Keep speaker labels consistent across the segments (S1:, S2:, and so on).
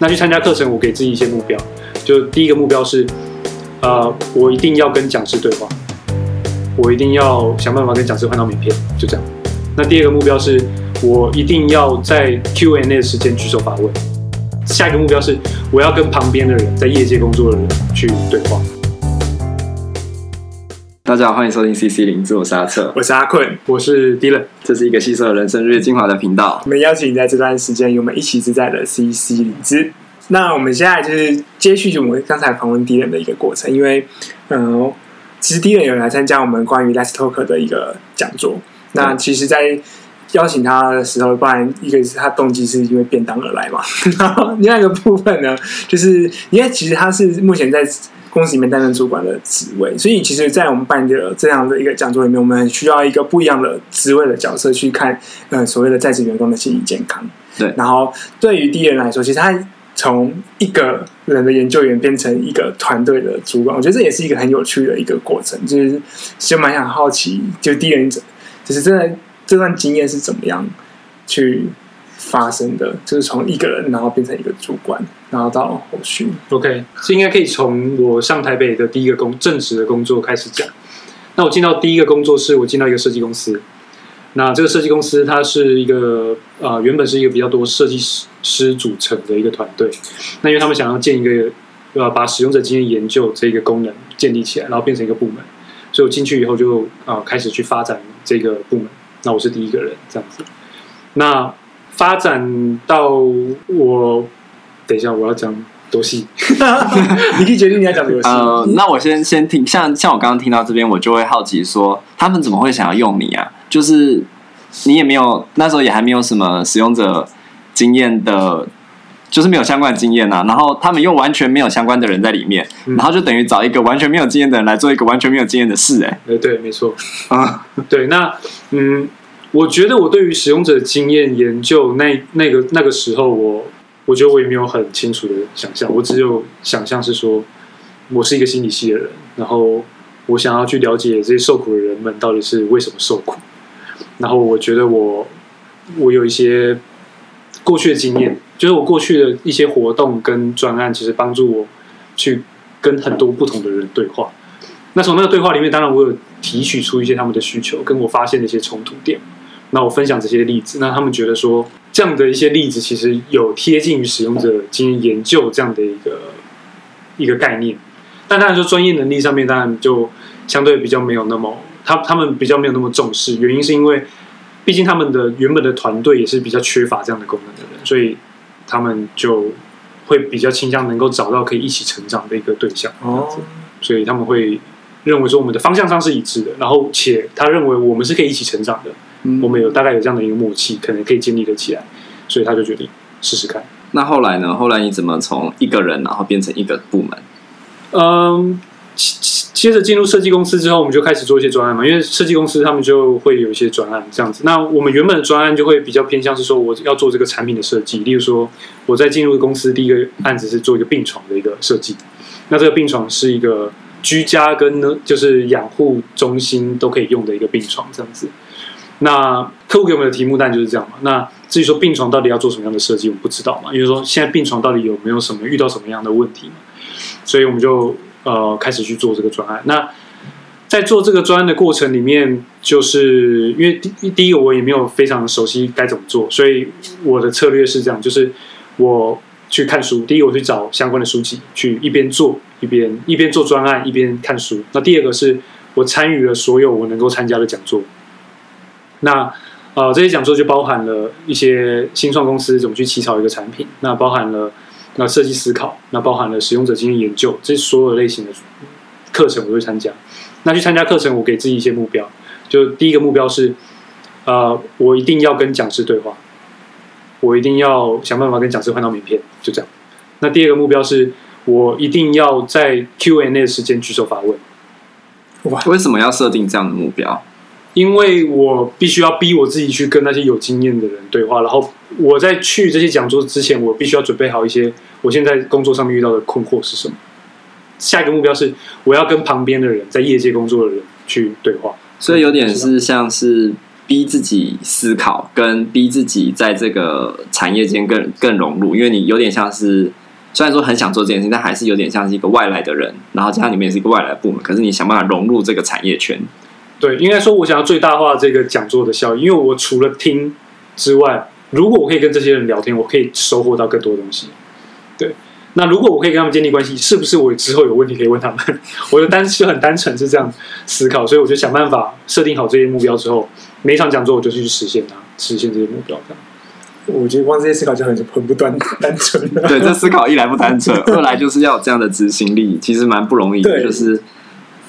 S1: 那去参加课程，我给自己一些目标，就第一个目标是，呃，我一定要跟讲师对话，我一定要想办法跟讲师换到名片，就这样。那第二个目标是，我一定要在 Q&A 的时间举手发问。下一个目标是，我要跟旁边的人，在业界工作的人去对话。
S2: 大家好，欢迎收听 CC 零自我是阿策，
S3: 我是阿坤，
S1: 我是 Dylan，
S2: 这是一个吸收人生日月精华的频道。
S3: 我们邀请你在这段时间与我们一起自在的 CC 零资。那我们现在就是接续我们刚才访问 Dylan 的一个过程，因为嗯、呃，其实 Dylan 有来参加我们关于 Let's Talk 的一个讲座。那其实，在邀请他的时候，不然一个是他动机是因为便当而来嘛，然后另外一个部分呢，就是因为其实他是目前在。公司里面担任主管的职位，所以其实，在我们办的这样的一个讲座里面，我们很需要一个不一样的职位的角色去看，呃，所谓的在职员工的心理健康。
S2: 对，然
S3: 后对于 Dylan 来说，其实他从一个人的研究员变成一个团队的主管，我觉得这也是一个很有趣的一个过程。就是就蛮想好奇，就第一人就是真的这段经验是怎么样去。发生的就是从一个人，然后变成一个主管，然后到后续。
S1: OK，这应该可以从我上台北的第一个工正职的工作开始讲。那我进到第一个工作是我进到一个设计公司。那这个设计公司它是一个、呃，原本是一个比较多设计师师组成的一个团队。那因为他们想要建一个呃，把使用者经验研究这个功能建立起来，然后变成一个部门。所以我进去以后就啊、开始去发展这个部门。那我是第一个人这样子。那发展到我，等一下我要讲多细，
S3: 你可以决定你要讲多细。
S2: 呃，那我先先听，像像我刚刚听到这边，我就会好奇说，他们怎么会想要用你啊？就是你也没有那时候也还没有什么使用者经验的，就是没有相关的经验啊。然后他们又完全没有相关的人在里面，嗯、然后就等于找一个完全没有经验的人来做一个完全没有经验的事、欸。哎，
S1: 对对，没错啊，对，那嗯。我觉得我对于使用者经验研究那那个那个时候，我我我觉得我也没有很清楚的想象，我只有想象是说，我是一个心理系的人，然后我想要去了解这些受苦的人们到底是为什么受苦，然后我觉得我我有一些过去的经验，就是我过去的一些活动跟专案，其实帮助我去跟很多不同的人对话。那从那个对话里面，当然我有提取出一些他们的需求，跟我发现的一些冲突点。那我分享这些例子，那他们觉得说，这样的一些例子其实有贴近于使用者经验研究这样的一个一个概念，但当然说专业能力上面当然就相对比较没有那么，他他们比较没有那么重视，原因是因为毕竟他们的原本的团队也是比较缺乏这样的功能的人，所以他们就会比较倾向能够找到可以一起成长的一个对象，哦，所以他们会认为说我们的方向上是一致的，然后且他认为我们是可以一起成长的。我们有大概有这样的一个默契，可能可以建立得起来，所以他就决定试试看。
S2: 那后来呢？后来你怎么从一个人然后变成一个部门？
S1: 嗯，接着进入设计公司之后，我们就开始做一些专案嘛。因为设计公司他们就会有一些专案这样子。那我们原本的专案就会比较偏向是说，我要做这个产品的设计。例如说，我在进入公司第一个案子是做一个病床的一个设计。那这个病床是一个居家跟呢，就是养护中心都可以用的一个病床这样子。那客户给我们的题目单就是这样嘛。那至于说病床到底要做什么样的设计，我们不知道嘛。因为说现在病床到底有没有什么遇到什么样的问题嘛，所以我们就呃开始去做这个专案。那在做这个专案的过程里面，就是因为第第一个我也没有非常熟悉该怎么做，所以我的策略是这样，就是我去看书。第一我去找相关的书籍，去一边做一边一边做专案，一边看书。那第二个是我参与了所有我能够参加的讲座。那呃，这些讲座就包含了一些新创公司怎么去起草一个产品，那包含了那设计思考，那包含了使用者经验研究，这所有类型的课程我都会参加。那去参加课程，我给自己一些目标，就第一个目标是，呃，我一定要跟讲师对话，我一定要想办法跟讲师换到名片，就这样。那第二个目标是我一定要在 Q&A 的时间举手发问。
S2: 哇，为什么要设定这样的目标？
S1: 因为我必须要逼我自己去跟那些有经验的人对话，然后我在去这些讲座之前，我必须要准备好一些我现在工作上面遇到的困惑是什么。下一个目标是我要跟旁边的人，在业界工作的人去对话，
S2: 所以有点是像是逼自己思考，跟逼自己在这个产业间更更融入，因为你有点像是虽然说很想做这件事情，但还是有点像是一个外来的人，然后加上里面也是一个外来部门，可是你想办法融入这个产业圈。
S1: 对，应该说，我想要最大化这个讲座的效益，因为我除了听之外，如果我可以跟这些人聊天，我可以收获到更多东西。对，那如果我可以跟他们建立关系，是不是我之后有问题可以问他们？我的单就很单纯是这样思考，所以我就想办法设定好这些目标之后，每一场讲座我就去实现它，实现这些目标。这样，
S3: 我觉得光这些思考就很很不单 单纯。
S2: 对，这思考一来不单纯，二来就是要有这样的执行力，其实蛮不容易的，就是。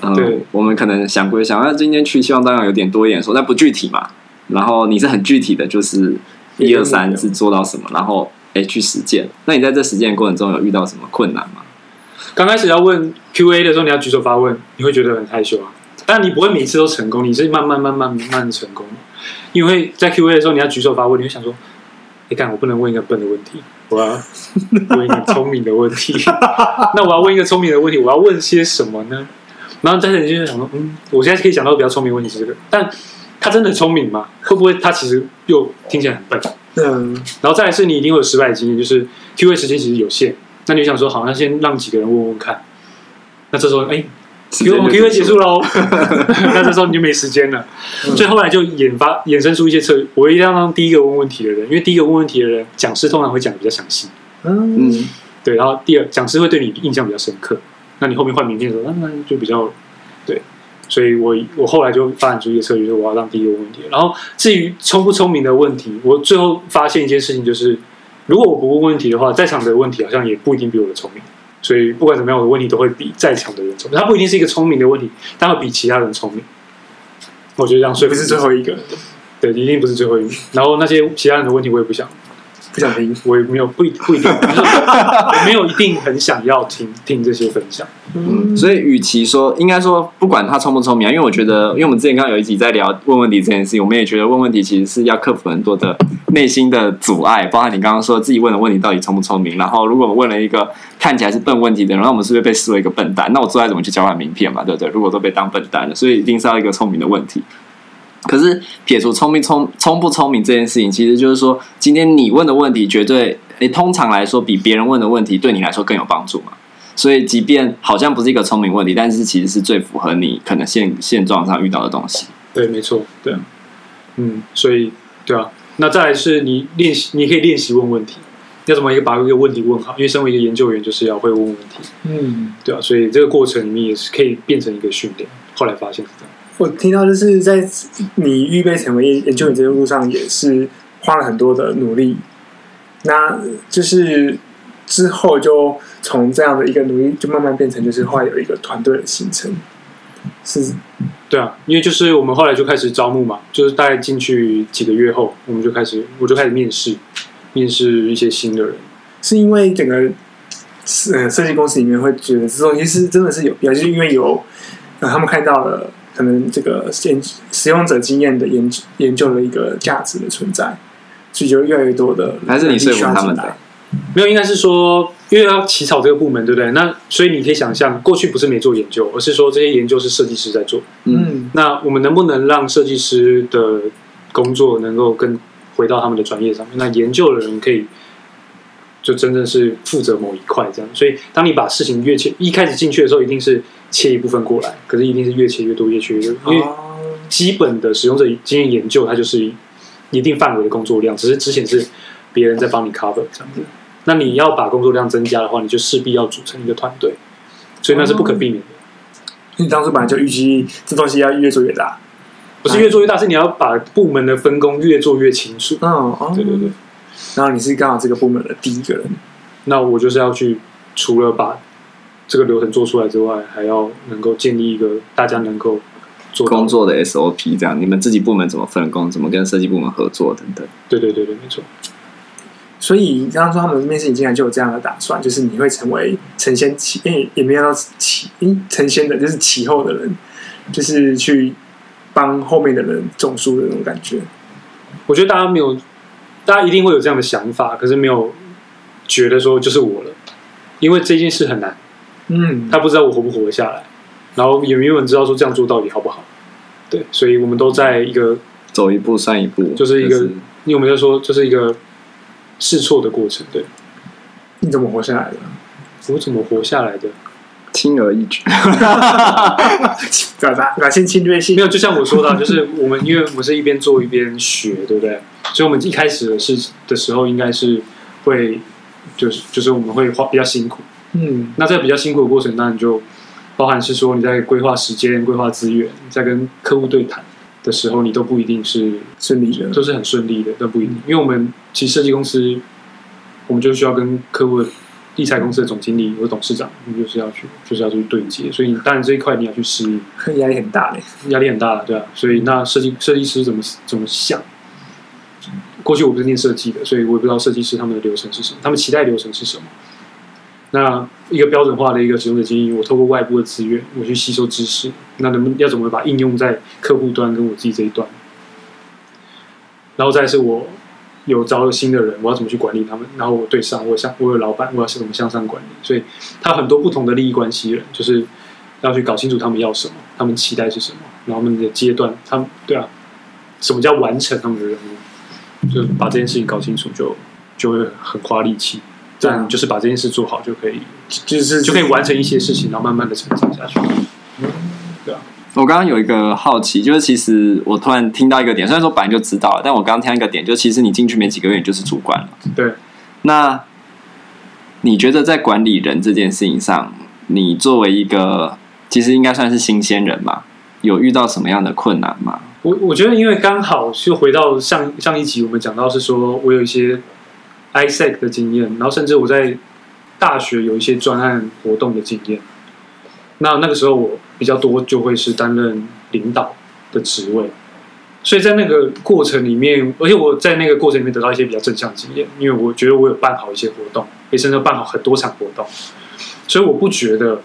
S2: 嗯，对我们可能想归想，那今天去希望当然有点多一点说，但不具体嘛。然后你是很具体的，就是一二三是做到什么，然后哎去实践。那你在这实践过程中有遇到什么困难吗？
S1: 刚开始要问 Q&A 的时候，你要举手发问，你会觉得很害羞啊。但你不会每次都成功，你是慢慢慢慢慢慢成功。因为在 Q&A 的时候，你要举手发问，你会想说，你看我不能问一个笨的问题，我要问一个聪明的问题。那我要问一个聪明的问题，我要问些什么呢？然后但是你就是想说，嗯，我现在可以想到比较聪明的问题是这个，但他真的聪明吗？会不会他其实又听起来很笨？嗯。然后再来是你一定会有失败的经验，就是 Q&A 时间其实有限，那你就想说，好，那先让几个人问问看。那这时候，哎，Q 我们 Q&A 结束喽，那这时候你就没时间了。嗯、所以后来就研发衍生出一些策略，我一定要让第一个问问题的人，因为第一个问问题的人，讲师通常会讲的比较详细。嗯嗯。对，然后第二，讲师会对你印象比较深刻。那你后面换名片的时候，那那就比较对，所以我我后来就发展出一个策略，就是我要让第一个问题。然后至于聪不聪明的问题，我最后发现一件事情，就是如果我不问问题的话，在场的问题好像也不一定比我的聪明。所以不管怎么样，我的问题都会比在场的人聪明。他不一定是一个聪明的问题，但会比其他人聪明。我觉得这样，所以不是最后一个，对，一定不是最后一个。然后那些其他人的问题，我也不想。不想听，我也没有不不一定，就是我没有一定很想要听听这些分享。
S2: 嗯，所以与其说，应该说不管他聪不聪明啊，因为我觉得，因为我们之前刚刚有一集在聊问问题这件事情，我们也觉得问问题其实是要克服很多的内心的阻碍，包括你刚刚说自己问的问题到底聪不聪明。然后，如果我们问了一个看起来是笨问题的人，那我们是不是被视为一个笨蛋？那我之后怎么去交换名片嘛？对不对？如果都被当笨蛋了，所以一定是要一个聪明的问题。可是撇除聪明聪聪不聪明这件事情，其实就是说，今天你问的问题绝对，诶，通常来说比别人问的问题对你来说更有帮助嘛。所以，即便好像不是一个聪明问题，但是其实是最符合你可能现现状上遇到的东西。
S1: 对，没错，对啊，嗯，所以对啊，那再来是你练习，你可以练习问问题，要怎么一个把一个问题问好？因为身为一个研究员，就是要会问问题，嗯，对啊，所以这个过程里面也是可以变成一个训练。后来发现是这样。
S3: 我听到就是在你预备成为研究员这条路上，也是花了很多的努力。那就是之后就从这样的一个努力，就慢慢变成就是后来有一个团队的形成。是，
S1: 对啊，因为就是我们后来就开始招募嘛，就是大概进去几个月后，我们就开始我就开始面试，面试一些新的人。
S3: 是因为整个设设计公司里面会觉得这东西是真的是有必要，就是因为有呃他们看到了。可能这个使使用者经验的研究研究的一个价值的存在，所以就越来越多的
S2: 还是你说服他们的？
S1: 没有，应该是说，因为要起草这个部门，对不对？那所以你可以想象，过去不是没做研究，而是说这些研究是设计师在做。嗯，那我们能不能让设计师的工作能够更回到他们的专业上面？那研究的人可以就真正是负责某一块这样。所以，当你把事情越切，一开始进去的时候，一定是。切一部分过来，可是一定是越切越多，越切越多，因为基本的使用者经验研究，它就是一定范围的工作量，只是之前是别人在帮你 cover 这样子。那你要把工作量增加的话，你就势必要组成一个团队，所以那是不可避免的。
S3: 你当时本来就预期这东西要越做越大，
S1: 不是越做越大，是你要把部门的分工越做越清楚。嗯，对对对。
S3: 然后你是刚好这个部门的第一个人，
S1: 那我就是要去除了把。这个流程做出来之外，还要能够建立一个大家能够做
S2: 工作的 SOP，这样你们自己部门怎么分工，怎么跟设计部门合作等等。
S1: 对对对对，没错。
S3: 所以刚刚说他们面试你进来就有这样的打算，就是你会成为承先启，诶，也没有到启，诶，承先的，就是启后的人，就是去帮后面的人种树的那种感觉。
S1: 我觉得大家没有，大家一定会有这样的想法，可是没有觉得说就是我了，因为这件事很难。嗯，他不知道我活不活得下来，然后也没有人知道说这样做到底好不好。对，所以我们都在一个
S2: 走一步算一步，
S1: 就是一个，因为我们在说，就是一个试错的过程。对，
S3: 你怎么活下来的？
S1: 我怎么活下来的？
S2: 轻而易举，
S3: 表达表现侵略性。
S1: 没有，就像我说的，就是我们因为我们是一边做一边学，对不对？所以我们一开始的是的时候，应该是会，就是就是我们会花比较辛苦。
S3: 嗯，
S1: 那在比较辛苦的过程当中，就包含是说你在规划时间、规划资源，在跟客户对谈的时候，你都不一定是
S3: 顺利的，
S1: 都是很顺利的，都不一定。因为我们其实设计公司，我们就需要跟客户。理财公司的总经理或董事长，你就是要去，就是要去对接，所以你当然这一块你要去适应，
S3: 压力很大嘞，
S1: 压力很大，对啊。所以那设计设计师怎么怎么想？过去我不是念设计的，所以我也不知道设计师他们的流程是什么，他们期待流程是什么。那一个标准化的一个使用者经验，我透过外部的资源，我去吸收知识，那能不能要怎么把应用在客户端跟我自己这一端？然后再是我。有招了新的人，我要怎么去管理他们？然后我对上，我向我有老板，我要怎么向上管理？所以，他很多不同的利益关系人，就是要去搞清楚他们要什么，他们期待是什么，然后他们的阶段，他们对啊，什么叫完成他们的任务？就把这件事情搞清楚就，就就会很花力气。但就是把这件事做好就可以，就是就可以完成一些事情，然后慢慢的成长下去。
S2: 我刚刚有一个好奇，就是其实我突然听到一个点，虽然说本来就知道了，但我刚刚听到一个点，就其实你进去没几个月，你就是主管了。
S1: 对。
S2: 那你觉得在管理人这件事情上，你作为一个其实应该算是新鲜人嘛，有遇到什么样的困难吗？
S1: 我我觉得，因为刚好就回到上上一集我们讲到是说我有一些 ISEC 的经验，然后甚至我在大学有一些专案活动的经验。那那个时候我。比较多就会是担任领导的职位，所以在那个过程里面，而且我在那个过程里面得到一些比较正向的经验，因为我觉得我有办好一些活动，也甚至办好很多场活动，所以我不觉得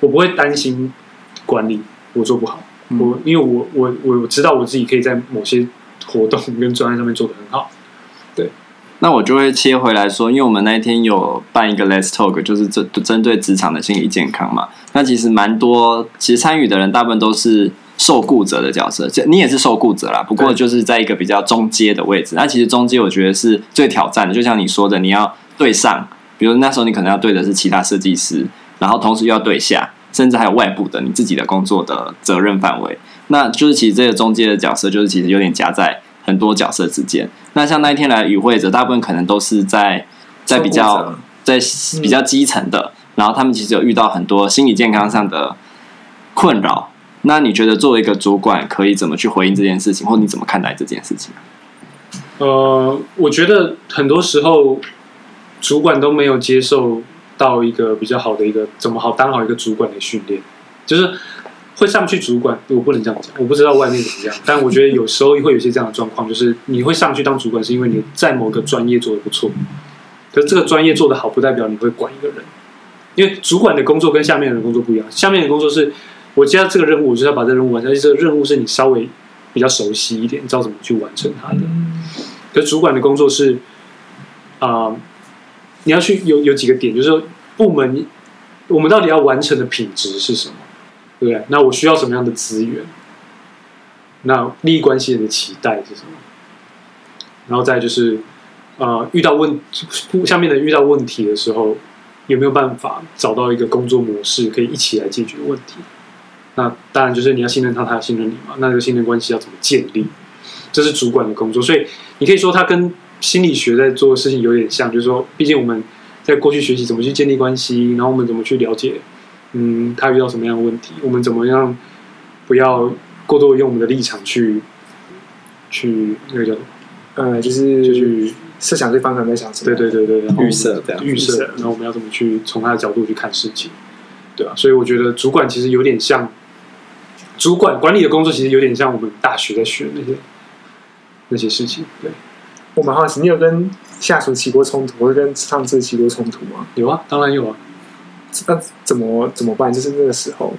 S1: 我不会担心管理我做不好，我因为我我我知道我自己可以在某些活动跟专案上面做得很好，对。
S2: 那我就会切回来说，因为我们那一天有办一个 Let's Talk，就是针针对职场的心理健康嘛。那其实蛮多，其实参与的人大部分都是受雇者的角色，你也是受雇者啦。不过就是在一个比较中阶的位置。那其实中阶我觉得是最挑战的，就像你说的，你要对上，比如那时候你可能要对的是其他设计师，然后同时又要对下，甚至还有外部的你自己的工作的责任范围。那就是其实这个中阶的角色，就是其实有点夹在。很多角色之间，那像那一天来与会者，大部分可能都是在在比较在比较基层的，然后他们其实有遇到很多心理健康上的困扰。那你觉得作为一个主管，可以怎么去回应这件事情，或你怎么看待这件事情？
S1: 呃，我觉得很多时候主管都没有接受到一个比较好的一个怎么好当好一个主管的训练，就是。会上去主管，我不能这样讲，我不知道外面怎么样，但我觉得有时候会有一些这样的状况，就是你会上去当主管，是因为你在某个专业做的不错，可是这个专业做的好，不代表你会管一个人，因为主管的工作跟下面的工作不一样，下面的工作是我接到这个任务，我就要把这个任务完成，而且这个任务是你稍微比较熟悉一点，你知道怎么去完成它的，可是主管的工作是啊、呃，你要去有有几个点，就是说部门我们到底要完成的品质是什么？对，那我需要什么样的资源？那利益关系人的期待是什么？然后再就是，呃，遇到问 下面的遇到问题的时候，有没有办法找到一个工作模式，可以一起来解决问题？那当然就是你要信任他，他要信任你嘛。那这个信任关系要怎么建立？这是主管的工作。所以你可以说，他跟心理学在做的事情有点像，就是说，毕竟我们在过去学习怎么去建立关系，然后我们怎么去了解。嗯，他遇到什么样的问题？我们怎么样不要过多用我们的立场去去那个叫
S3: 呃，就是就去设想对方可能在想什么？
S1: 对对对对，
S2: 预设这样
S1: 预设，然后我们要怎么去从他的角度去看事情？对啊，所以我觉得主管其实有点像主管管理的工作，其实有点像我们大学在学那些那些事情。对，
S3: 我蛮好奇，你有跟下属起过冲突，或者跟上司起过冲突吗？
S1: 有啊，当然有啊。
S3: 那怎么怎么办？就是那个时候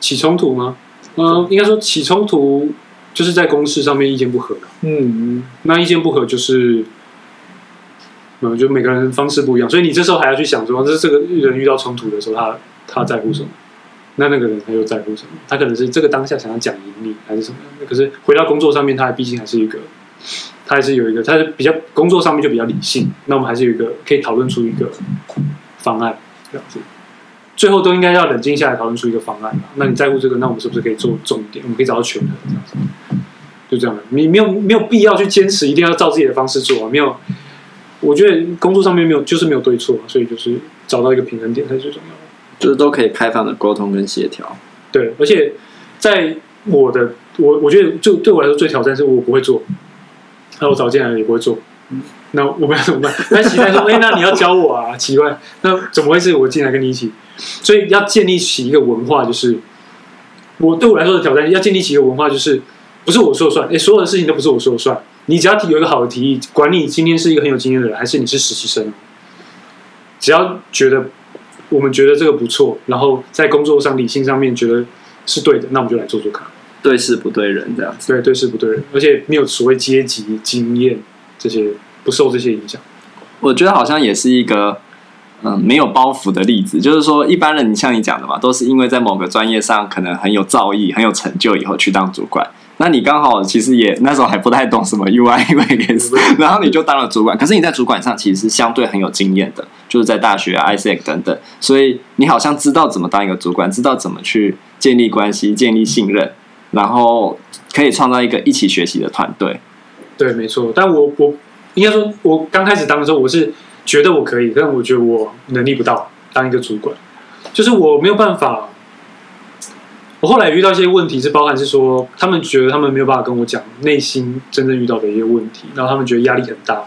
S1: 起冲突吗？嗯、呃，应该说起冲突就是在公事上面意见不合。
S3: 嗯，
S1: 那意见不合就是，嗯，就每个人方式不一样，所以你这时候还要去想说，这这个人遇到冲突的时候，他他在乎什么？那那个人他又在乎什么？他可能是这个当下想要讲赢你还是什么？可是回到工作上面，他还毕竟还是一个，他还是有一个，他是比较工作上面就比较理性。那我们还是有一个可以讨论出一个方案这样子。最后都应该要冷静下来讨论出一个方案。那你在乎这个，那我们是不是可以做重点？我们可以找到权衡这样子。就这样的，你没有没有必要去坚持一定要照自己的方式做啊。没有，我觉得工作上面没有就是没有对错，所以就是找到一个平衡点才是最重要的。
S2: 就是都可以开放的沟通跟协调。
S1: 对，而且在我的我我觉得就对我来说最挑战是我不会做，那我找进来也不会做，那我们要怎么办？那期待说，哎、欸，那你要教我啊？奇怪，那怎么回事我进来跟你一起？所以要建立起一个文化，就是我对我来说的挑战，要建立起一个文化，就是不是我说了算，哎、欸，所有的事情都不是我说了算。你只要提有一个好的提议，管你今天是一个很有经验的人，还是你是实习生，只要觉得。我们觉得这个不错，然后在工作上理性上面觉得是对的，那我们就来做做看。
S2: 对事不对人这样子。
S1: 对，对事不对人，而且没有所谓阶级、经验这些，不受这些影响。
S2: 我觉得好像也是一个嗯没有包袱的例子，就是说一般人，你像你讲的嘛，都是因为在某个专业上可能很有造诣、很有成就以后去当主管。那你刚好其实也那时候还不太懂什么 UI UX，然后你就当了主管。可是你在主管上其实是相对很有经验的，就是在大学、ISEC 等等，所以你好像知道怎么当一个主管，知道怎么去建立关系、建立信任，然后可以创造一个一起学习的团队。
S1: 对，没错。但我我应该说，我刚开始当的时候，我是觉得我可以，但我觉得我能力不到当一个主管，就是我没有办法。我后来遇到一些问题，是包含是说，他们觉得他们没有办法跟我讲内心真正遇到的一些问题，然后他们觉得压力很大，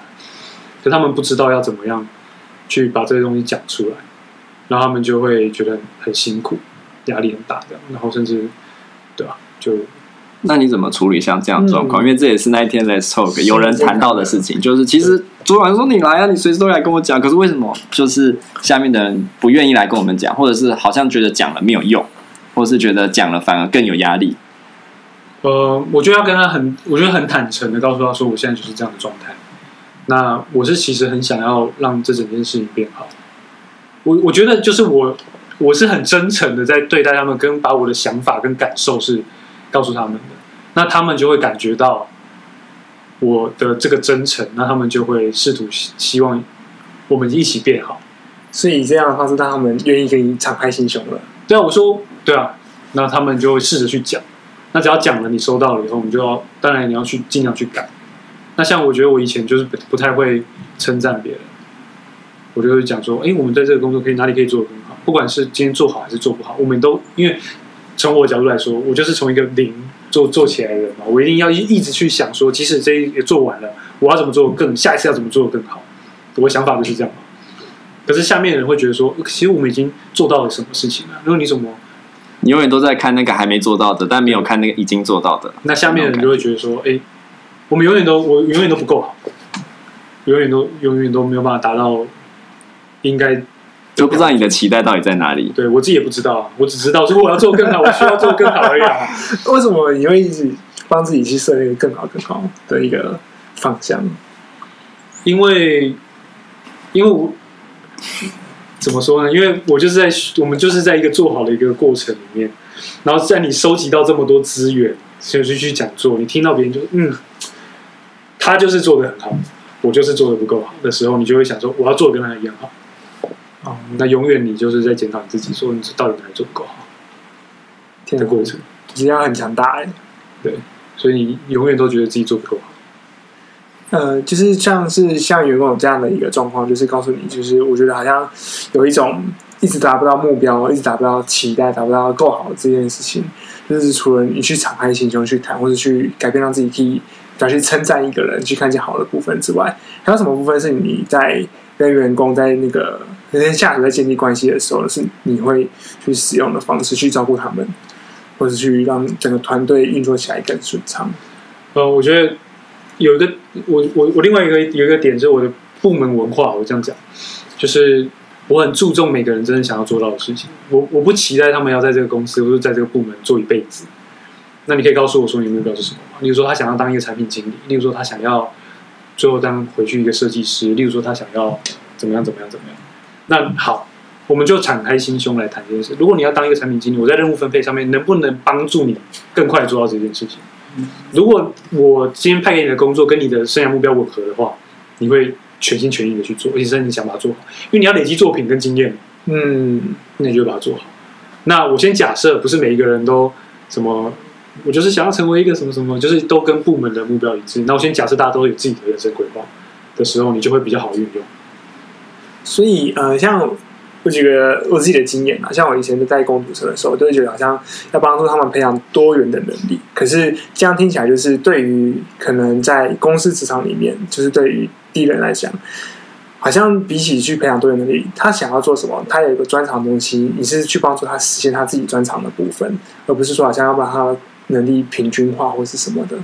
S1: 可他们不知道要怎么样去把这些东西讲出来，然后他们就会觉得很辛苦，压力很大这样，然后甚至，对吧？就
S2: 那你怎么处理像这样状况？嗯、因为这也是那一天 Let's Talk 有人谈到的事情，就是其实主管说你来啊，你随时都来跟我讲，可是为什么就是下面的人不愿意来跟我们讲，或者是好像觉得讲了没有用？或是觉得讲了反而更有压力。
S1: 呃，我就要跟他很，我觉得很坦诚的告诉他说，我现在就是这样的状态。那我是其实很想要让这整件事情变好。我我觉得就是我，我是很真诚的在对待他们，跟把我的想法跟感受是告诉他们的。那他们就会感觉到我的这个真诚，那他们就会试图希望我们一起变好。
S3: 所以这样的话是让他们愿意跟你敞开心胸了。
S1: 对啊，我说。对啊，那他们就会试着去讲。那只要讲了，你收到了以后，你就要当然你要去尽量去改。那像我觉得我以前就是不不太会称赞别人，我就会讲说：哎，我们在这个工作可以哪里可以做得更好？不管是今天做好还是做不好，我们都因为从我角度来说，我就是从一个零做做起来的人嘛，我一定要一一直去想说，即使这一也做完了，我要怎么做更下一次要怎么做更好？我想法就是这样嘛。可是下面的人会觉得说，其实我们已经做到了什么事情了？如果你怎么？
S2: 你永远都在看那个还没做到的，但没有看那个已经做到的。
S1: 那下面的人就会觉得说：“哎、欸，我们永远都我永远都不够好，永远都永远都没有办法达到应该。”
S2: 就不知道你的期待到底在哪里。
S1: 对我自己也不知道，我只知道说我要做更好，我需要做更好而已、啊。
S3: 为什么你会一直帮自己去设立一个更好、更好的一个方向？
S1: 因为，因为我。怎么说呢？因为我就是在我们就是在一个做好的一个过程里面，然后在你收集到这么多资源，就去去讲座，你听到别人就嗯，他就是做的很好，我就是做的不够好的时候，你就会想说我要做的跟他一样好。哦，那永远你就是在检讨你自己，说你到底哪里做不够好。的过程，
S3: 只要很强大哎。
S1: 对，所以你永远都觉得自己做不够好。
S3: 呃，就是像是像员工有这样的一个状况，就是告诉你，就是我觉得好像有一种一直达不到目标，一直达不到期待，达不到够好这件事情，就是除了你去敞开心胸去谈，或者去改变，让自己可以要去称赞一个人，去看见好的部分之外，还有什么部分是你在跟员工在那个跟下属在建立关系的时候，是你会去使用的方式去照顾他们，或者去让整个团队运作起来更顺畅？
S1: 呃，我觉得。有一个，我我我另外一个有一个点，就是我的部门文化。我这样讲，就是我很注重每个人真正想要做到的事情。我我不期待他们要在这个公司或者在这个部门做一辈子。那你可以告诉我说你的目标是什么吗？例如说他想要当一个产品经理，例如说他想要最后当回去一个设计师，例如说他想要怎么样怎么样怎么样。那好，我们就敞开心胸来谈这件事。如果你要当一个产品经理，我在任务分配上面能不能帮助你更快做到这件事情？如果我今天派给你的工作跟你的生涯目标吻合的话，你会全心全意的去做，而且甚至你想把它做好，因为你要累积作品跟经验。嗯，那你就把它做好。那我先假设不是每一个人都什么，我就是想要成为一个什么什么，就是都跟部门的目标一致。那我先假设大家都有自己的人生规划的时候，你就会比较好运用。
S3: 所以呃，像。我举个我自己的经验啊，像我以前在工读生的时候，我都会觉得好像要帮助他们培养多元的能力。可是这样听起来，就是对于可能在公司职场里面，就是对于低人来讲，好像比起去培养多元能力，他想要做什么，他有一个专长的东西，你是去帮助他实现他自己专长的部分，而不是说好像要把他能力平均化或是什么的。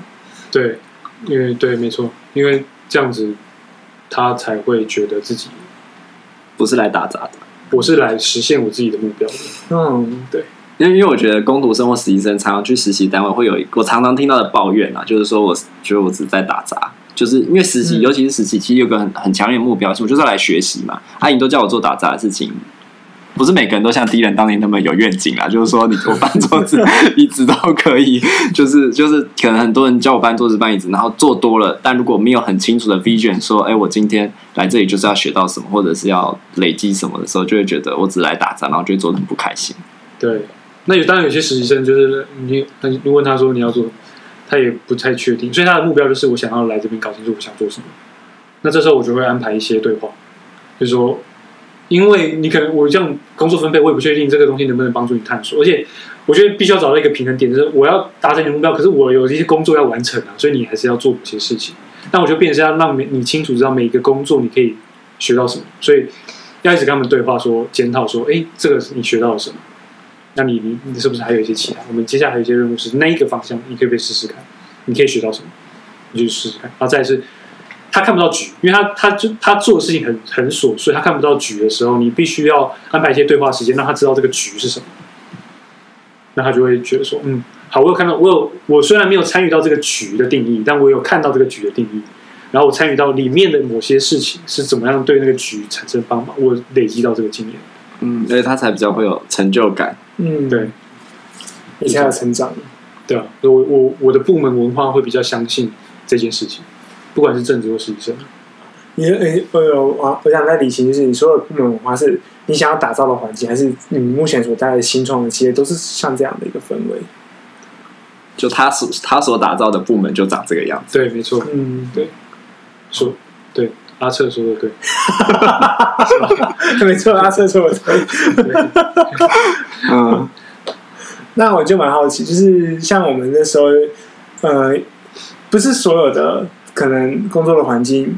S1: 对，因为对，没错，因为这样子他才会觉得自己
S2: 不是来打杂的。
S1: 我是来实现我自己的目标的。
S3: 嗯，对，
S2: 因为因为我觉得工读生或实习生常常去实习单位会有一个我常常听到的抱怨啊，就是说我觉得我只在打杂，就是因为实习，嗯、尤其是实习，其实有个很很强烈的目标，是我就是要来学习嘛。阿、啊、姨都叫我做打杂的事情。不是每个人都像 D 人当年那么有愿景啦，就是说你我搬桌子、椅子都可以，就是就是可能很多人叫我搬桌子、搬椅子，然后做多了，但如果没有很清楚的 vision，说，哎，我今天来这里就是要学到什么，或者是要累积什么的时候，就会觉得我只来打杂，然后就会做得很不开心。
S1: 对，那有当然有些实习生就是你，你问他说你要做，他也不太确定，所以他的目标就是我想要来这边搞清楚我想做什么。那这时候我就会安排一些对话，就是说。因为你可能我这样工作分配，我也不确定这个东西能不能帮助你探索，而且我觉得必须要找到一个平衡点，就是我要达成你的目标，可是我有一些工作要完成啊，所以你还是要做某些事情。那我就变成是要让你清楚知道每一个工作你可以学到什么，所以要一直跟他们对话说，检讨说，哎，这个是你学到了什么？那你你你是不是还有一些其他？我们接下来还有一些任务是那一个方向，你可以不可以试试看？你可以学到什么？你就试试看。然后再是。他看不到局，因为他他就他做的事情很很琐碎，他看不到局的时候，你必须要安排一些对话时间，让他知道这个局是什么。那他就会觉得说，嗯，好，我有看到，我有我虽然没有参与到这个局的定义，但我有看到这个局的定义，然后我参与到里面的某些事情是怎么样对那个局产生帮忙，我累积到这个经验，
S2: 嗯，所以他才比较会有成就感，
S3: 嗯，
S1: 对，
S3: 你才有成长，
S1: 对啊，我我我的部门文化会比较相信这件事情。不管是正职或实习生，
S3: 你诶，呃，我我想在理清，就是你所有部门文化是你想要打造的环境，还是你目前所在的新创的企业都是像这样的一个氛围？
S2: 就他所他所打造的部门就长这个样子。
S1: 对，没错。嗯，对，说对，阿彻说的对，
S3: 没错，阿彻说的对。嗯，那我就蛮好奇，就是像我们那时候，呃。不是所有的可能工作的环境，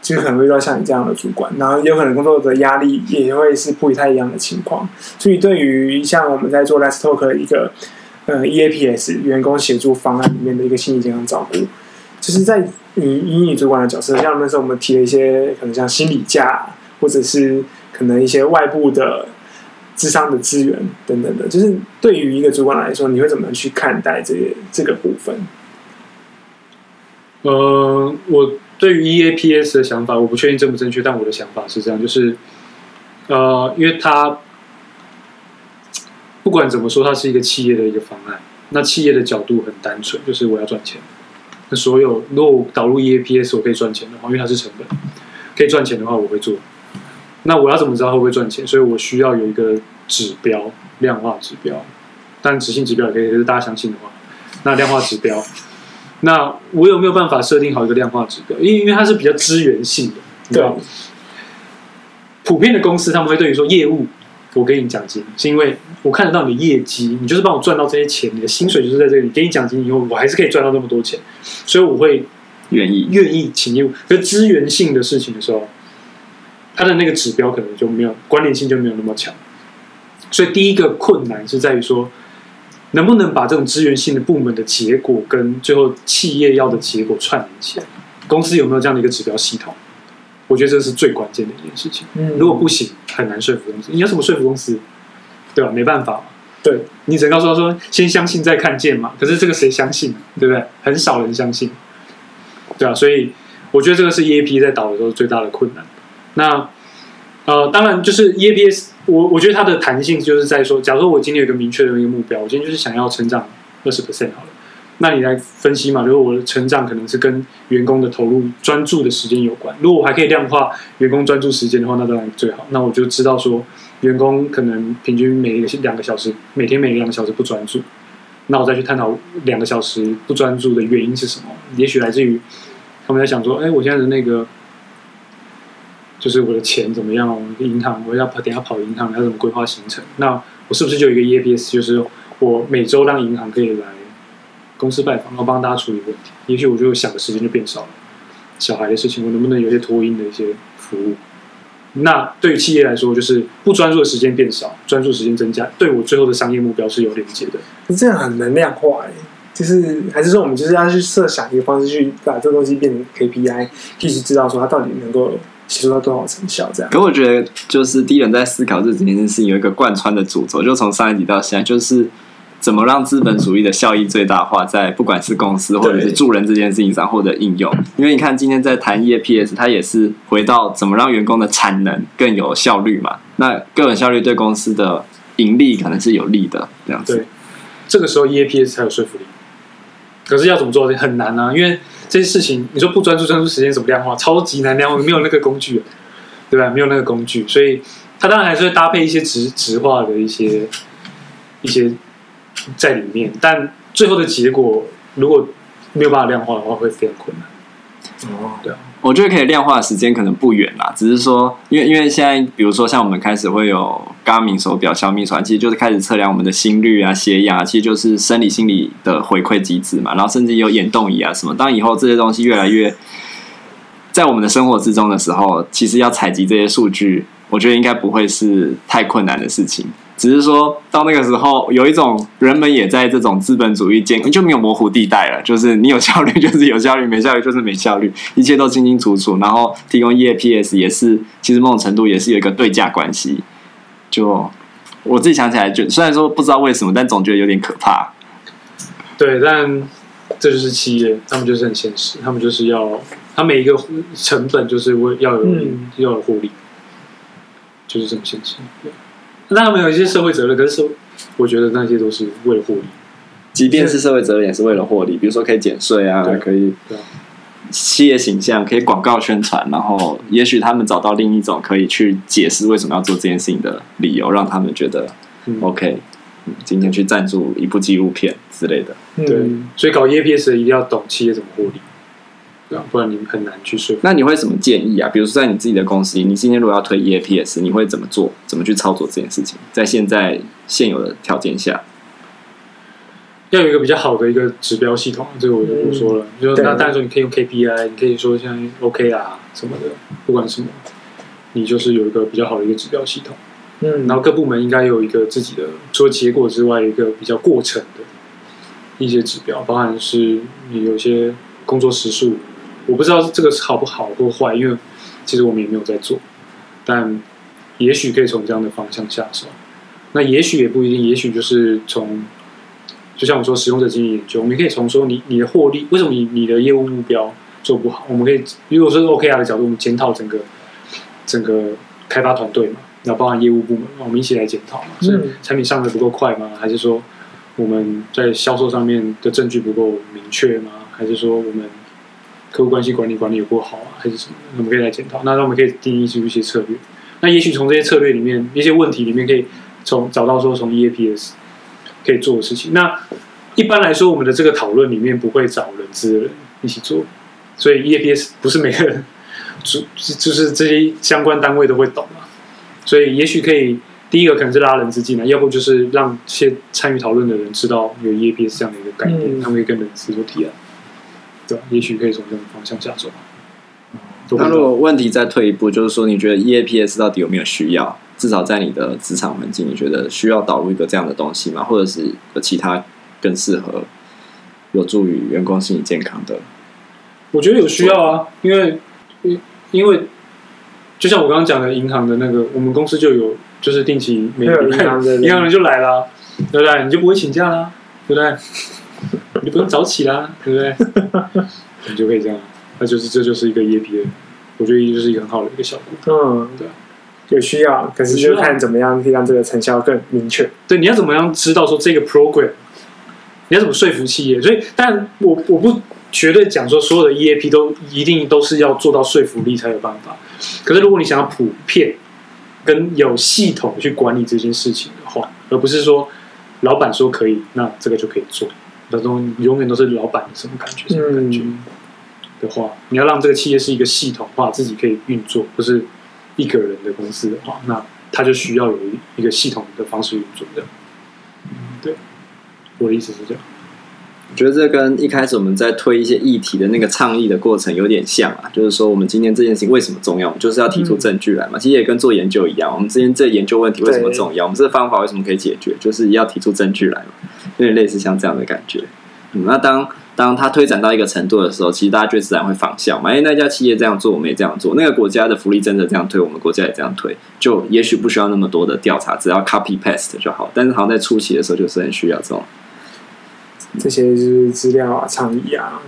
S3: 就可能会遇到像你这样的主管，然后有可能工作的压力也会是不太一样的情况。所以，对于像我们在做 Let's Talk 的一个呃 EAPS 员工协助方案里面的一个心理健康照顾，就是在你以你主管的角色，像那时候我们提了一些可能像心理假，或者是可能一些外部的智商的资源等等的，就是对于一个主管来说，你会怎么去看待这个这个部分？
S1: 呃，我对于 EAPS 的想法，我不确定正不正确，但我的想法是这样，就是，呃，因为它不管怎么说，它是一个企业的一个方案。那企业的角度很单纯，就是我要赚钱。那所有如果我导入 EAPS 我可以赚钱的话，因为它是成本，可以赚钱的话我会做。那我要怎么知道会不会赚钱？所以我需要有一个指标，量化指标。但执行指标也可以，就是大家相信的话，那量化指标。那我有没有办法设定好一个量化指标？因为因为它是比较资源性的，对。普遍的公司他们会对于说业务，我给你奖金，是因为我看得到你的业绩，你就是帮我赚到这些钱，你的薪水就是在这里，给你奖金以后，我还是可以赚到那么多钱，所以我会愿意愿意请业务。可是资源性的事情的时候，它的那个指标可能就没有关联性，就没有那么强。所以第一个困难是在于说。能不能把这种资源性的部门的结果跟最后企业要的结果串联起来？公司有没有这样的一个指标系统？我觉得这是最关键的一件事情。嗯，如果不行，很难说服公司。你要怎么说服公司？对吧？没办法嘛。对，你只能告诉他说：“先相信再看见嘛。”可是这个谁相信？对不对？很少人相信。对啊，所以我觉得这个是 EAP 在导的时候最大的困难。那呃，当然就是 EAPS，我我觉得它的弹性就是在说，假如说我今天有个明确的一个目标，我今天就是想要成长二十 percent 好了，那你来分析嘛，如果我的成长可能是跟员工的投入专注的时间有关，如果我还可以量化员工专注时间的话，那当然最好。那我就知道说，员工可能平均每一个两个小时，每天每两个小时不专注，那我再去探讨两个小时不专注的原因是什么？也许来自于他们在想说，哎，我现在的那个。就是我的钱怎么样？我的银行，我要跑，等下跑银行，要怎么规划行程？那我是不是就有一个 EAPS？就是我每周让银行可以来公司拜访，然后帮大家处理问题。也许我就想的时间就变少了。小孩的事情，我能不能有些托婴的一些服务？那对于企业来说，就是不专注的时间变少，专注时间增加，对我最后的商业目标是有连接的。
S3: 这样很能量化哎，就是还是说我们就是要去设想一个方式去把这个东西变成 KPI，一直知道说它到底能够。收到多少成效？这样，
S2: 可我觉得就是第一人在思考这几件事情有一个贯穿的主轴，就从上一集到现在，就是怎么让资本主义的效益最大化，在不管是公司或者是助人这件事情上获得应用。因为你看今天在谈 EAPS，它也是回到怎么让员工的产能更有效率嘛。那更有效率对公司的盈利可能是有利的，这样子。
S1: 对，这个时候 EAPS 才有说服力。可是要怎么做很难啊，因为。这些事情，你说不专注，专注时间怎么量化？超级难量化，没有那个工具，对吧？没有那个工具，所以它当然还是会搭配一些直直化的一些一些在里面，但最后的结果如果没有办法量化的话，会非常困难。
S3: 哦，
S1: 对啊。
S2: 我觉得可以量化的时间可能不远啦，只是说，因为因为现在，比如说像我们开始会有 Garmin 手表、小米手，其实就是开始测量我们的心率啊、血压，其实就是生理、心理的回馈机制嘛。然后甚至有眼动仪啊什么。当以后这些东西越来越在我们的生活之中的时候，其实要采集这些数据，我觉得应该不会是太困难的事情。只是说到那个时候，有一种人们也在这种资本主义间就没有模糊地带了，就是你有效率就是有效率，没效率就是没效率，一切都清清楚楚。然后提供 EAPS 也是，其实某种程度也是有一个对价关系。就我自己想起来，就虽然说不知道为什么，但总觉得有点可怕。
S1: 对，但这就是企业，他们就是很现实，他们就是要，他每一个成本就是为要有、嗯、要有获利，就是这么现实。那他们有一些社会责任，可是我觉得那些都是为了获利。
S2: 即便是社会责任，也是为了获利。比如说可以减税啊，
S1: 对
S2: 可以企业形象，可以广告宣传，然后也许他们找到另一种可以去解释为什么要做这件事情的理由，让他们觉得 OK。嗯，今天去赞助一部纪录片之类的。
S1: 对，所以搞 EAPS 一定要懂企业怎么获利。不然你很难去说服。
S2: 那你会什么建议啊？比如说，在你自己的公司里，你今天如果要推 EAPS，你会怎么做？怎么去操作这件事情？在现在现有的条件下，
S1: 要有一个比较好的一个指标系统。这个我就不说了。嗯、就那当然说，你可以用 KPI，你可以说像 OK 啊什么的，不管什么，你就是有一个比较好的一个指标系统。嗯，然后各部门应该有一个自己的，除了结果之外，有一个比较过程的一些指标，包含是你有些工作时数。我不知道这个是好不好或坏，因为其实我们也没有在做，但也许可以从这样的方向下手。那也许也不一定，也许就是从，就像我说，使用者经验研究，我们可以从说你你的获利，为什么你你的业务目标做不好？我们可以如果说 OKR 的角度，我们检讨整个整个开发团队嘛，然后包含业务部门，我们一起来检讨嘛。是产品上的不够快吗？还是说我们在销售上面的证据不够明确吗？还是说我们客户关系管理管理有多好啊，还是什么？我们可以来检讨。那我们可以定义出一些策略。那也许从这些策略里面，一些问题里面，可以从找到说从 EAPS 可以做的事情。那一般来说，我们的这个讨论里面不会找人资的人一起做，所以 EAPS 不是每个人就就是这些相关单位都会懂啊。所以也许可以第一个可能是拉人资进来，要不就是让这些参与讨论的人知道有 EAPS 这样的一个概念，嗯、他们可以跟人资做提案。对，也许可以从这个方向下手。
S2: 那如果问题再退一步，就是说，你觉得 EAPS 到底有没有需要？至少在你的职场环境，你觉得需要导入一个这样的东西吗？或者是有其他更适合、有助于员工心理健康的？
S1: 我觉得有需要啊，因为因因为就像我刚刚讲的，银行的那个，我们公司就有，就是定期每个银行的银行人就来了，对不对？你就不会请假了，对不对？你不用早起啦，对不对？你就可以这样，那就是这就是一个 EAPS，我觉得就是一个很好的一个效果。嗯，对。
S3: 有需要，可是就看怎么样可以让这个成效更明确。
S1: 对，你要怎么样知道说这个 program，你要怎么说服企业？所以，但我我不绝对讲说所有的 EAP 都一定都是要做到说服力才有办法。可是，如果你想要普遍跟有系统去管理这件事情的话，而不是说老板说可以，那这个就可以做。那种永远都是老板的什么感觉，什么感觉的话，你要让这个企业是一个系统化，自己可以运作，不是一个人的公司的话，那他就需要有一个系统的方式运作的。对，我的意思是这样。
S2: 我觉得这跟一开始我们在推一些议题的那个倡议的过程有点像啊，就是说我们今天这件事情为什么重要，就是要提出证据来嘛。其实也跟做研究一样，我们之前这研究问题为什么重要，我们这个方法为什么可以解决，就是要提出证据来嘛，有点类似像这样的感觉。嗯，那当当它推展到一个程度的时候，其实大家就自然会仿效嘛。哎，那家企业这样做，我们也这样做；那个国家的福利政策这样推，我们国家也这样推。就也许不需要那么多的调查，只要 copy paste 就好。但是好像在初期的时候，就是很需要这种。
S3: 这些就是资料啊、倡议啊，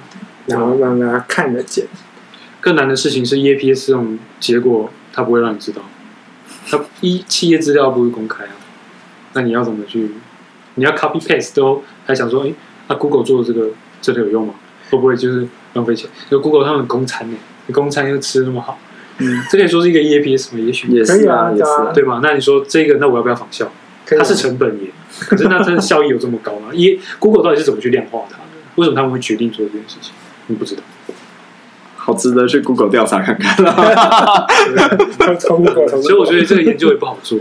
S3: 然后让大家看得见。
S1: 更难的事情是 EAPS 这种结果，它不会让你知道。它一企业资料不会公开啊，那你要怎么去？你要 copy paste 都还想说，哎，那 Google 做的这个真的有用吗？会不会就是浪费钱？就 Google 他们公餐呢，你公餐又吃的那么好，嗯，这可以说是一个 EAPS 吗？也许
S3: 也是啊，也是啊，
S1: 对吧？那你说这个，那我要不要仿效？它是成本也。可是那真的效益有这么高吗？一 Google 到底是怎么去量化它的？为什么他们会决定做这件事情？你不知道，
S2: 好值得去 Google 调查看看。
S1: 所以我觉得这个研究也不好做。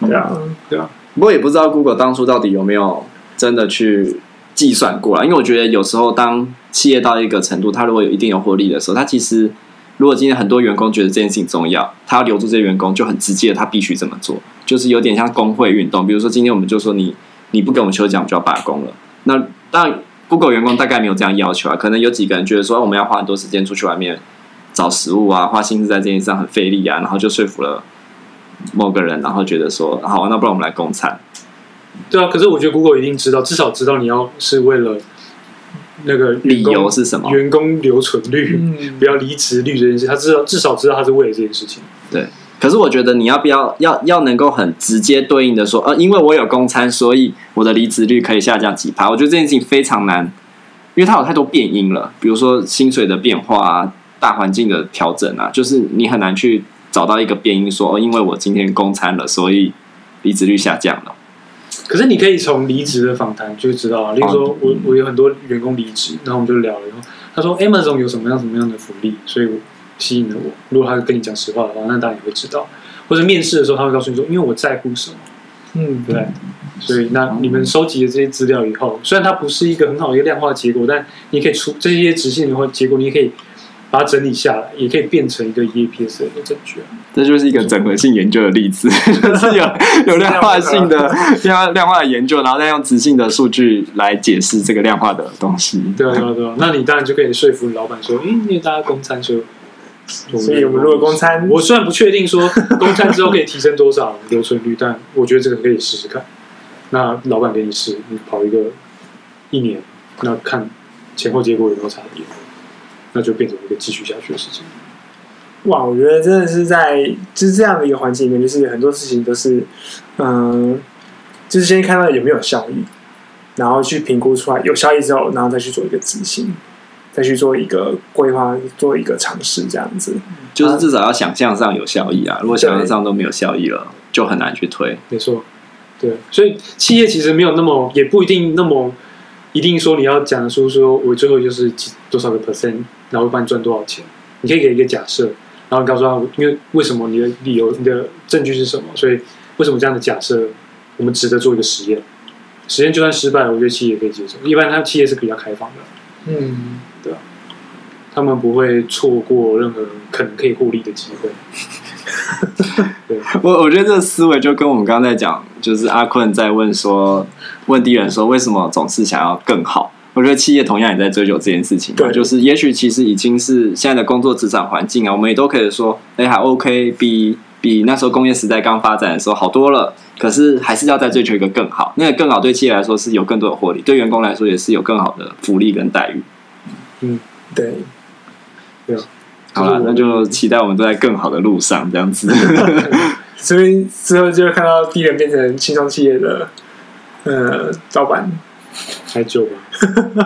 S3: 对啊，
S1: 对啊。
S2: 不过也不知道 Google 当初到底有没有真的去计算过来，因为我觉得有时候当企业到一个程度，它如果有一定有获利的时候，它其实。如果今天很多员工觉得这件事情重要，他要留住这些员工，就很直接，他必须这么做，就是有点像工会运动。比如说今天我们就说你你不给我们休假，我们就要罢工了。那当然，Google 员工大概没有这样要求啊，可能有几个人觉得说我们要花很多时间出去外面找食物啊，花心思在这件事上很费力啊，然后就说服了某个人，然后觉得说好，那不然我们来供餐。
S1: 对啊，可是我觉得 Google 一定知道，至少知道你要是为了。那个
S2: 理由是什么？
S1: 员工留存率，嗯、不要离职率这件事，他知道至少知道他是为了这件事情。
S2: 对，可是我觉得你要不要要要能够很直接对应的说，呃，因为我有公餐，所以我的离职率可以下降几趴。我觉得这件事情非常难，因为它有太多变因了，比如说薪水的变化啊，大环境的调整啊，就是你很难去找到一个变因说，说、呃、因为我今天公餐了，所以离职率下降了。
S1: 可是你可以从离职的访谈就知道啊，例如说我我有很多员工离职，然后我们就聊了以后，他说 Amazon 有什么样什么样的福利，所以吸引了我。如果他跟你讲实话的话，那当然也会知道。或者面试的时候，他会告诉你说，因为我在乎什么，嗯，对。所以那你们收集的这些资料以后，虽然它不是一个很好的一个量化结果，但你可以出这些直线的话，结果你也可以。把它整理下来，也可以变成一个 EAPS 的证据。
S2: 这就是一个整合性研究的例子，就是有 有量化性的量量化的研究，然后再用直性的数据来解释这个量化的东西。
S1: 对啊，对啊，对啊。那你当然就可以说服老板说，嗯，因为大家公餐说，
S3: 所以我们如果公餐，
S1: 我虽然不确定说公餐之后可以提升多少留存率，但我觉得这个可以试试看。那老板给你试，你跑一个一年，那看前后结果有没有差别。那就变成一个继续下去的事情。
S3: 哇，我觉得真的是在就是这样的一个环境里面，就是很多事情都是，嗯，就是先看到有没有效益，然后去评估出来有效益之后，然后再去做一个执行，再去做一个规划，做一个尝试，这样子。
S2: 就是至少要想象上有效益啊！如果想象上都没有效益了，就很难去推。
S1: 没错，对，所以企业其实没有那么，也不一定那么。一定说你要讲出说，我最后就是几多少个 percent，然后帮你赚多少钱？你可以给一个假设，然后告诉他，因为为什么你的理由、你的证据是什么？所以为什么这样的假设我们值得做一个实验？实验就算失败了，我觉得企业也可以接受。一般他企业是比较开放的，嗯，对啊，他们不会错过任何可能可以获利的机会。
S2: 对，我我觉得这个思维就跟我们刚才讲，就是阿坤在问说，问敌人说为什么总是想要更好？我觉得企业同样也在追求这件事情，对，就是也许其实已经是现在的工作职场环境啊，我们也都可以说，哎，还 OK，比比那时候工业时代刚发展的时候好多了。可是还是要再追求一个更好，那个更好对企业来说是有更多的获利，对员工来说也是有更好的福利跟待遇。
S3: 嗯，对，对。
S2: 好了，那就期待我们都在更好的路上，这样子。
S3: 所以之后就会看到 D 人变成轻松企业的呃老板。
S1: 还久吧，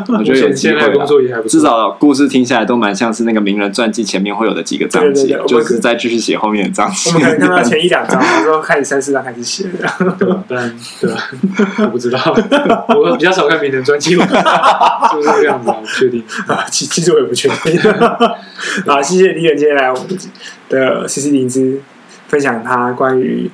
S2: 我觉得有机会
S1: 现在工作也还不错。
S2: 至少故事听下来都蛮像是那个名人传记前面会有的几个章节，就是再继续写后面的章节。
S3: 我们可能看到前一两章，然后开始三四章开始写的。
S1: 对吧？但对吧？我不知道，我比较少看名人传记，是不是这个样子啊？不确定
S3: 啊，其其实我也不确定。好，谢谢李远今天来我们的 CC 林芝分享他关于。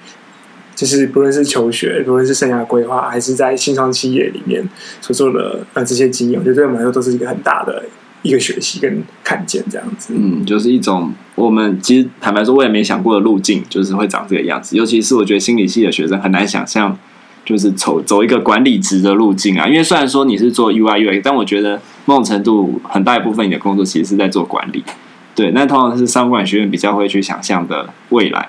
S3: 就是不论是求学，不论是生涯规划，还是在新创企业里面所做的呃这些经验，我觉得对我们来说都是一个很大的一个学习跟看见这样子。
S2: 嗯，就是一种我们其实坦白说，我也没想过的路径，就是会长这个样子。尤其是我觉得心理系的学生很难想象，就是走走一个管理职的路径啊。因为虽然说你是做 UI UX，但我觉得某种程度很大一部分你的工作其实是在做管理。对，那通常是商管学院比较会去想象的未来。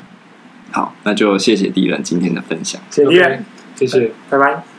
S2: 好，那就谢谢 D 人今天的分享。
S3: 谢谢 D 人，
S1: 谢谢，
S3: 拜拜。